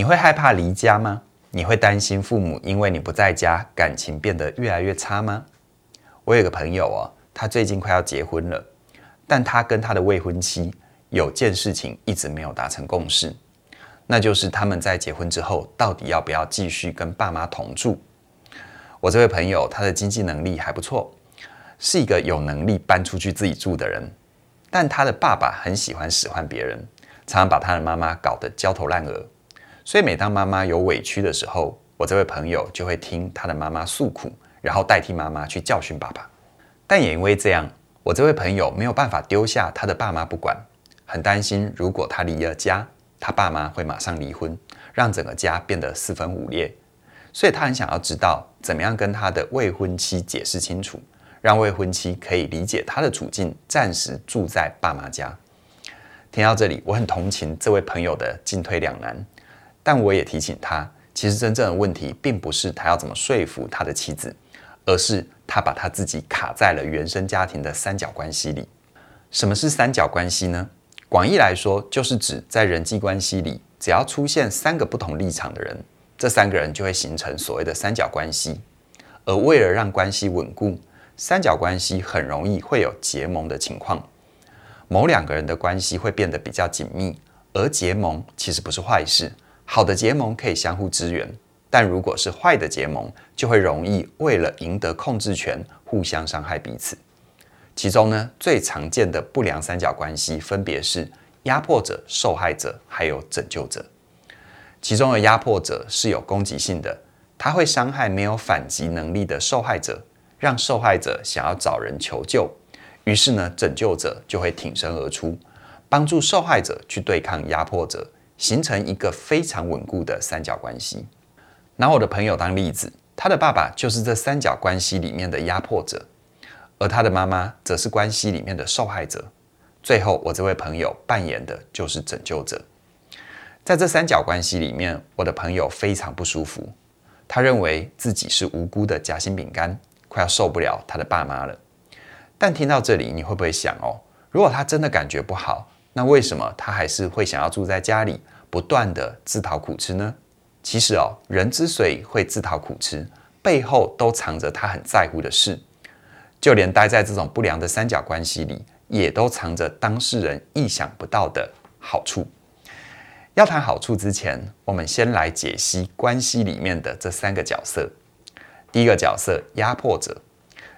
你会害怕离家吗？你会担心父母因为你不在家，感情变得越来越差吗？我有个朋友哦，他最近快要结婚了，但他跟他的未婚妻有件事情一直没有达成共识，那就是他们在结婚之后到底要不要继续跟爸妈同住。我这位朋友他的经济能力还不错，是一个有能力搬出去自己住的人，但他的爸爸很喜欢使唤别人，常常把他的妈妈搞得焦头烂额。所以，每当妈妈有委屈的时候，我这位朋友就会听他的妈妈诉苦，然后代替妈妈去教训爸爸。但也因为这样，我这位朋友没有办法丢下他的爸妈不管，很担心如果他离了家，他爸妈会马上离婚，让整个家变得四分五裂。所以他很想要知道怎么样跟他的未婚妻解释清楚，让未婚妻可以理解他的处境，暂时住在爸妈家。听到这里，我很同情这位朋友的进退两难。但我也提醒他，其实真正的问题并不是他要怎么说服他的妻子，而是他把他自己卡在了原生家庭的三角关系里。什么是三角关系呢？广义来说，就是指在人际关系里，只要出现三个不同立场的人，这三个人就会形成所谓的三角关系。而为了让关系稳固，三角关系很容易会有结盟的情况，某两个人的关系会变得比较紧密，而结盟其实不是坏事。好的结盟可以相互支援，但如果是坏的结盟，就会容易为了赢得控制权，互相伤害彼此。其中呢，最常见的不良三角关系分别是压迫者、受害者，还有拯救者。其中的压迫者是有攻击性的，他会伤害没有反击能力的受害者，让受害者想要找人求救。于是呢，拯救者就会挺身而出，帮助受害者去对抗压迫者。形成一个非常稳固的三角关系。拿我的朋友当例子，他的爸爸就是这三角关系里面的压迫者，而他的妈妈则是关系里面的受害者。最后，我这位朋友扮演的就是拯救者。在这三角关系里面，我的朋友非常不舒服，他认为自己是无辜的夹心饼干，快要受不了他的爸妈了。但听到这里，你会不会想哦，如果他真的感觉不好，那为什么他还是会想要住在家里，不断的自讨苦吃呢？其实哦，人之所以会自讨苦吃，背后都藏着他很在乎的事。就连待在这种不良的三角关系里，也都藏着当事人意想不到的好处。要谈好处之前，我们先来解析关系里面的这三个角色。第一个角色，压迫者。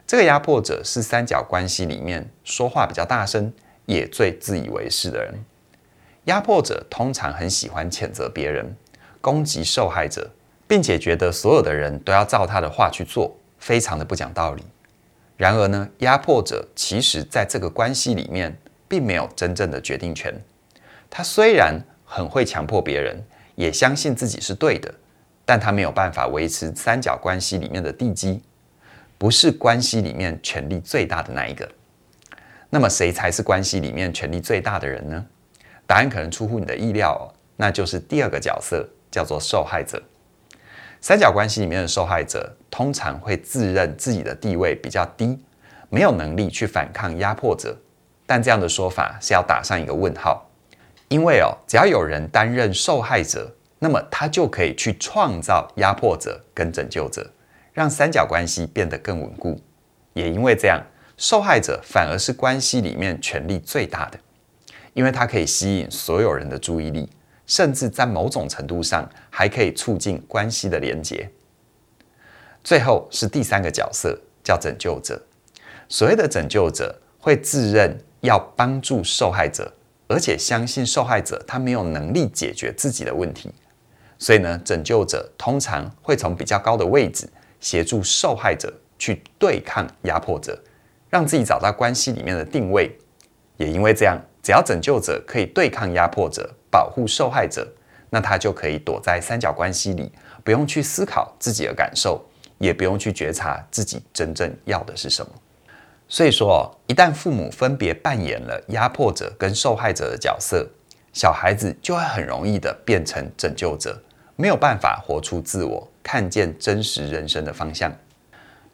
这个压迫者是三角关系里面说话比较大声，也最自以为是的人，压迫者通常很喜欢谴责别人，攻击受害者，并且觉得所有的人都要照他的话去做，非常的不讲道理。然而呢，压迫者其实在这个关系里面并没有真正的决定权。他虽然很会强迫别人，也相信自己是对的，但他没有办法维持三角关系里面的地基，不是关系里面权力最大的那一个。那么谁才是关系里面权力最大的人呢？答案可能出乎你的意料哦，那就是第二个角色，叫做受害者。三角关系里面的受害者通常会自认自己的地位比较低，没有能力去反抗压迫者。但这样的说法是要打上一个问号，因为哦，只要有人担任受害者，那么他就可以去创造压迫者跟拯救者，让三角关系变得更稳固。也因为这样。受害者反而是关系里面权力最大的，因为他可以吸引所有人的注意力，甚至在某种程度上还可以促进关系的连结。最后是第三个角色，叫拯救者。所谓的拯救者会自认要帮助受害者，而且相信受害者他没有能力解决自己的问题，所以呢，拯救者通常会从比较高的位置协助受害者去对抗压迫者。让自己找到关系里面的定位，也因为这样，只要拯救者可以对抗压迫者，保护受害者，那他就可以躲在三角关系里，不用去思考自己的感受，也不用去觉察自己真正要的是什么。所以说，一旦父母分别扮演了压迫者跟受害者的角色，小孩子就会很容易的变成拯救者，没有办法活出自我，看见真实人生的方向。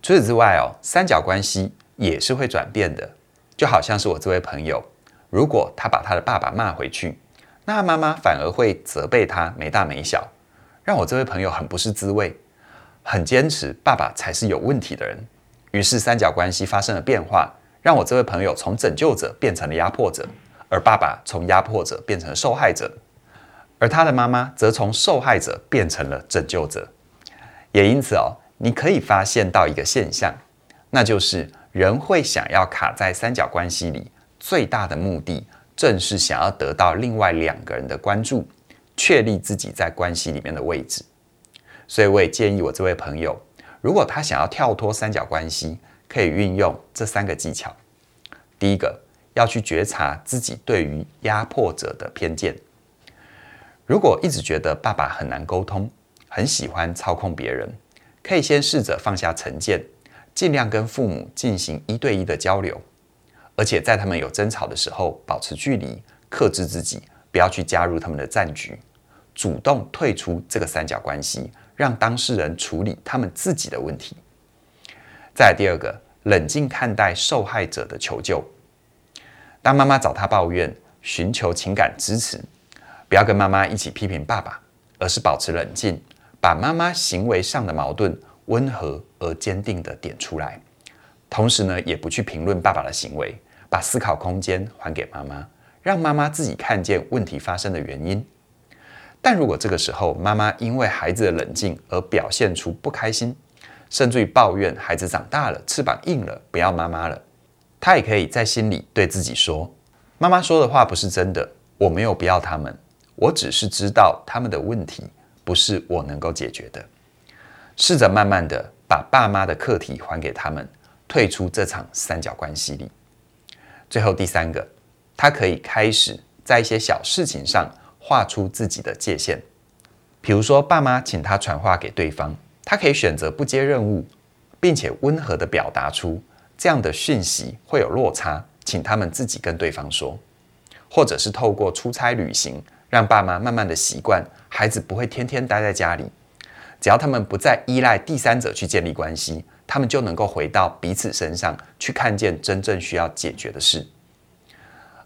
除此之外哦，三角关系。也是会转变的，就好像是我这位朋友，如果他把他的爸爸骂回去，那妈妈反而会责备他没大没小，让我这位朋友很不是滋味，很坚持爸爸才是有问题的人。于是三角关系发生了变化，让我这位朋友从拯救者变成了压迫者，而爸爸从压迫者变成了受害者，而他的妈妈则从受害者变成了拯救者。也因此哦，你可以发现到一个现象，那就是人会想要卡在三角关系里，最大的目的正是想要得到另外两个人的关注，确立自己在关系里面的位置。所以我也建议我这位朋友，如果他想要跳脱三角关系，可以运用这三个技巧。第一个，要去觉察自己对于压迫者的偏见。如果一直觉得爸爸很难沟通，很喜欢操控别人，可以先试着放下成见，尽量跟父母进行一对一的交流，而且在他们有争吵的时候保持距离，克制自己，不要去加入他们的战局，主动退出这个三角关系。让当事人处理他们自己的问题。再第二个，冷静看待受害者的求救。当妈妈找他抱怨，寻求情感支持，不要跟妈妈一起批评爸爸，而是保持冷静，把妈妈行为上的矛盾温和而坚定地点出来。同时呢，也不去评论爸爸的行为，把思考空间还给妈妈，让妈妈自己看见问题发生的原因。但如果这个时候妈妈因为孩子的冷静而表现出不开心，甚至于抱怨孩子长大了，翅膀硬了，不要妈妈了，她也可以在心里对自己说：“妈妈说的话不是真的，我没有不要他们，我只是知道他们的问题不是我能够解决的。”试着慢慢的把爸妈的课题还给他们，退出这场三角关系里。最后第三个，他可以开始在一些小事情上。画出自己的界限，比如说爸妈请他传话给对方，他可以选择不接任务，并且温和的表达出这样的讯息会有落差，请他们自己跟对方说，或者是透过出差旅行，让爸妈慢慢的习惯，孩子不会天天待在家里，只要他们不再依赖第三者去建立关系，他们就能够回到彼此身上去看见真正需要解决的事，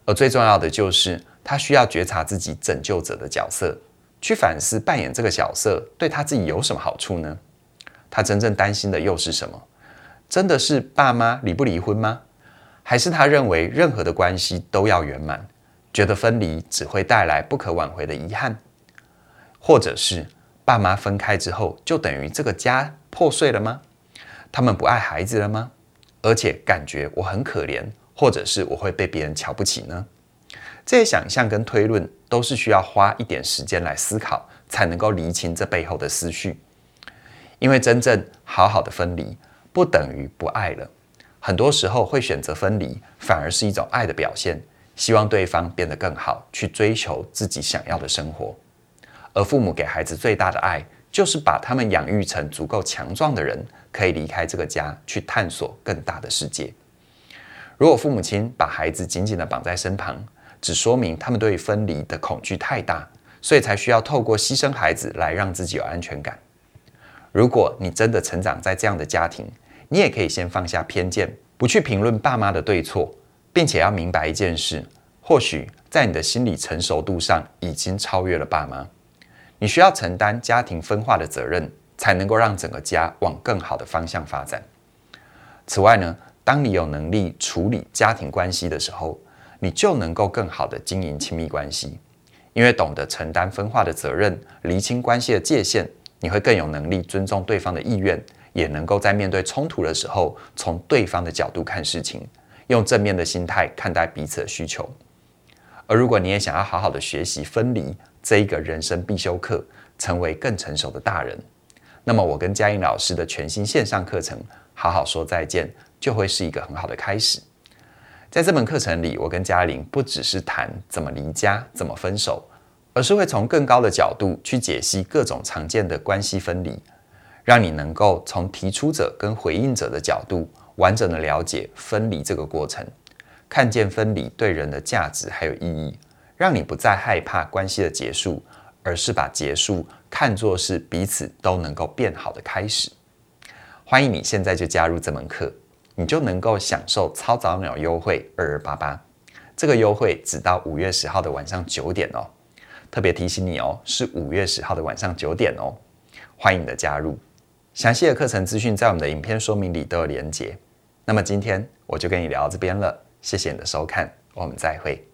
而最重要的就是。他需要觉察自己拯救者的角色，去反思扮演这个角色对他自己有什么好处呢？他真正担心的又是什么？真的是爸妈离不离婚吗？还是他认为任何的关系都要圆满，觉得分离只会带来不可挽回的遗憾？或者是爸妈分开之后就等于这个家破碎了吗？他们不爱孩子了吗？而且感觉我很可怜，或者是我会被别人瞧不起呢？这些想象跟推论都是需要花一点时间来思考，才能够厘清这背后的思绪。因为真正好好的分离，不等于不爱了。很多时候会选择分离，反而是一种爱的表现，希望对方变得更好，去追求自己想要的生活。而父母给孩子最大的爱，就是把他们养育成足够强壮的人，可以离开这个家，去探索更大的世界。如果父母亲把孩子紧紧地绑在身旁，只说明他们对分离的恐惧太大，所以才需要透过牺牲孩子来让自己有安全感。如果你真的成长在这样的家庭，你也可以先放下偏见，不去评论爸妈的对错，并且要明白一件事：或许在你的心理成熟度上已经超越了爸妈。你需要承担家庭分化的责任，才能够让整个家往更好的方向发展。此外呢，当你有能力处理家庭关系的时候，你就能够更好的经营亲密关系，因为懂得承担分化的责任，厘清关系的界限，你会更有能力尊重对方的意愿，也能够在面对冲突的时候，从对方的角度看事情，用正面的心态看待彼此的需求。而如果你也想要好好的学习分离这一个人生必修课，成为更成熟的大人，那么我跟嘉玲老师的全新线上课程《好好说再见》就会是一个很好的开始。在这门课程里，我跟嘉玲不只是谈怎么离家、怎么分手，而是会从更高的角度去解析各种常见的关系分离，让你能够从提出者跟回应者的角度，完整的了解分离这个过程，看见分离对人的价值还有意义，让你不再害怕关系的结束，而是把结束看作是彼此都能够变好的开始。欢迎你现在就加入这门课。你就能够享受超早鸟优惠二二八八，这个优惠只到五月十号的晚上九点哦。特别提醒你哦，是五月十号的晚上九点哦，欢迎你的加入。详细的课程资讯在我们的影片说明里都有连结。那么今天我就跟你聊到这边了，谢谢你的收看，我们再会。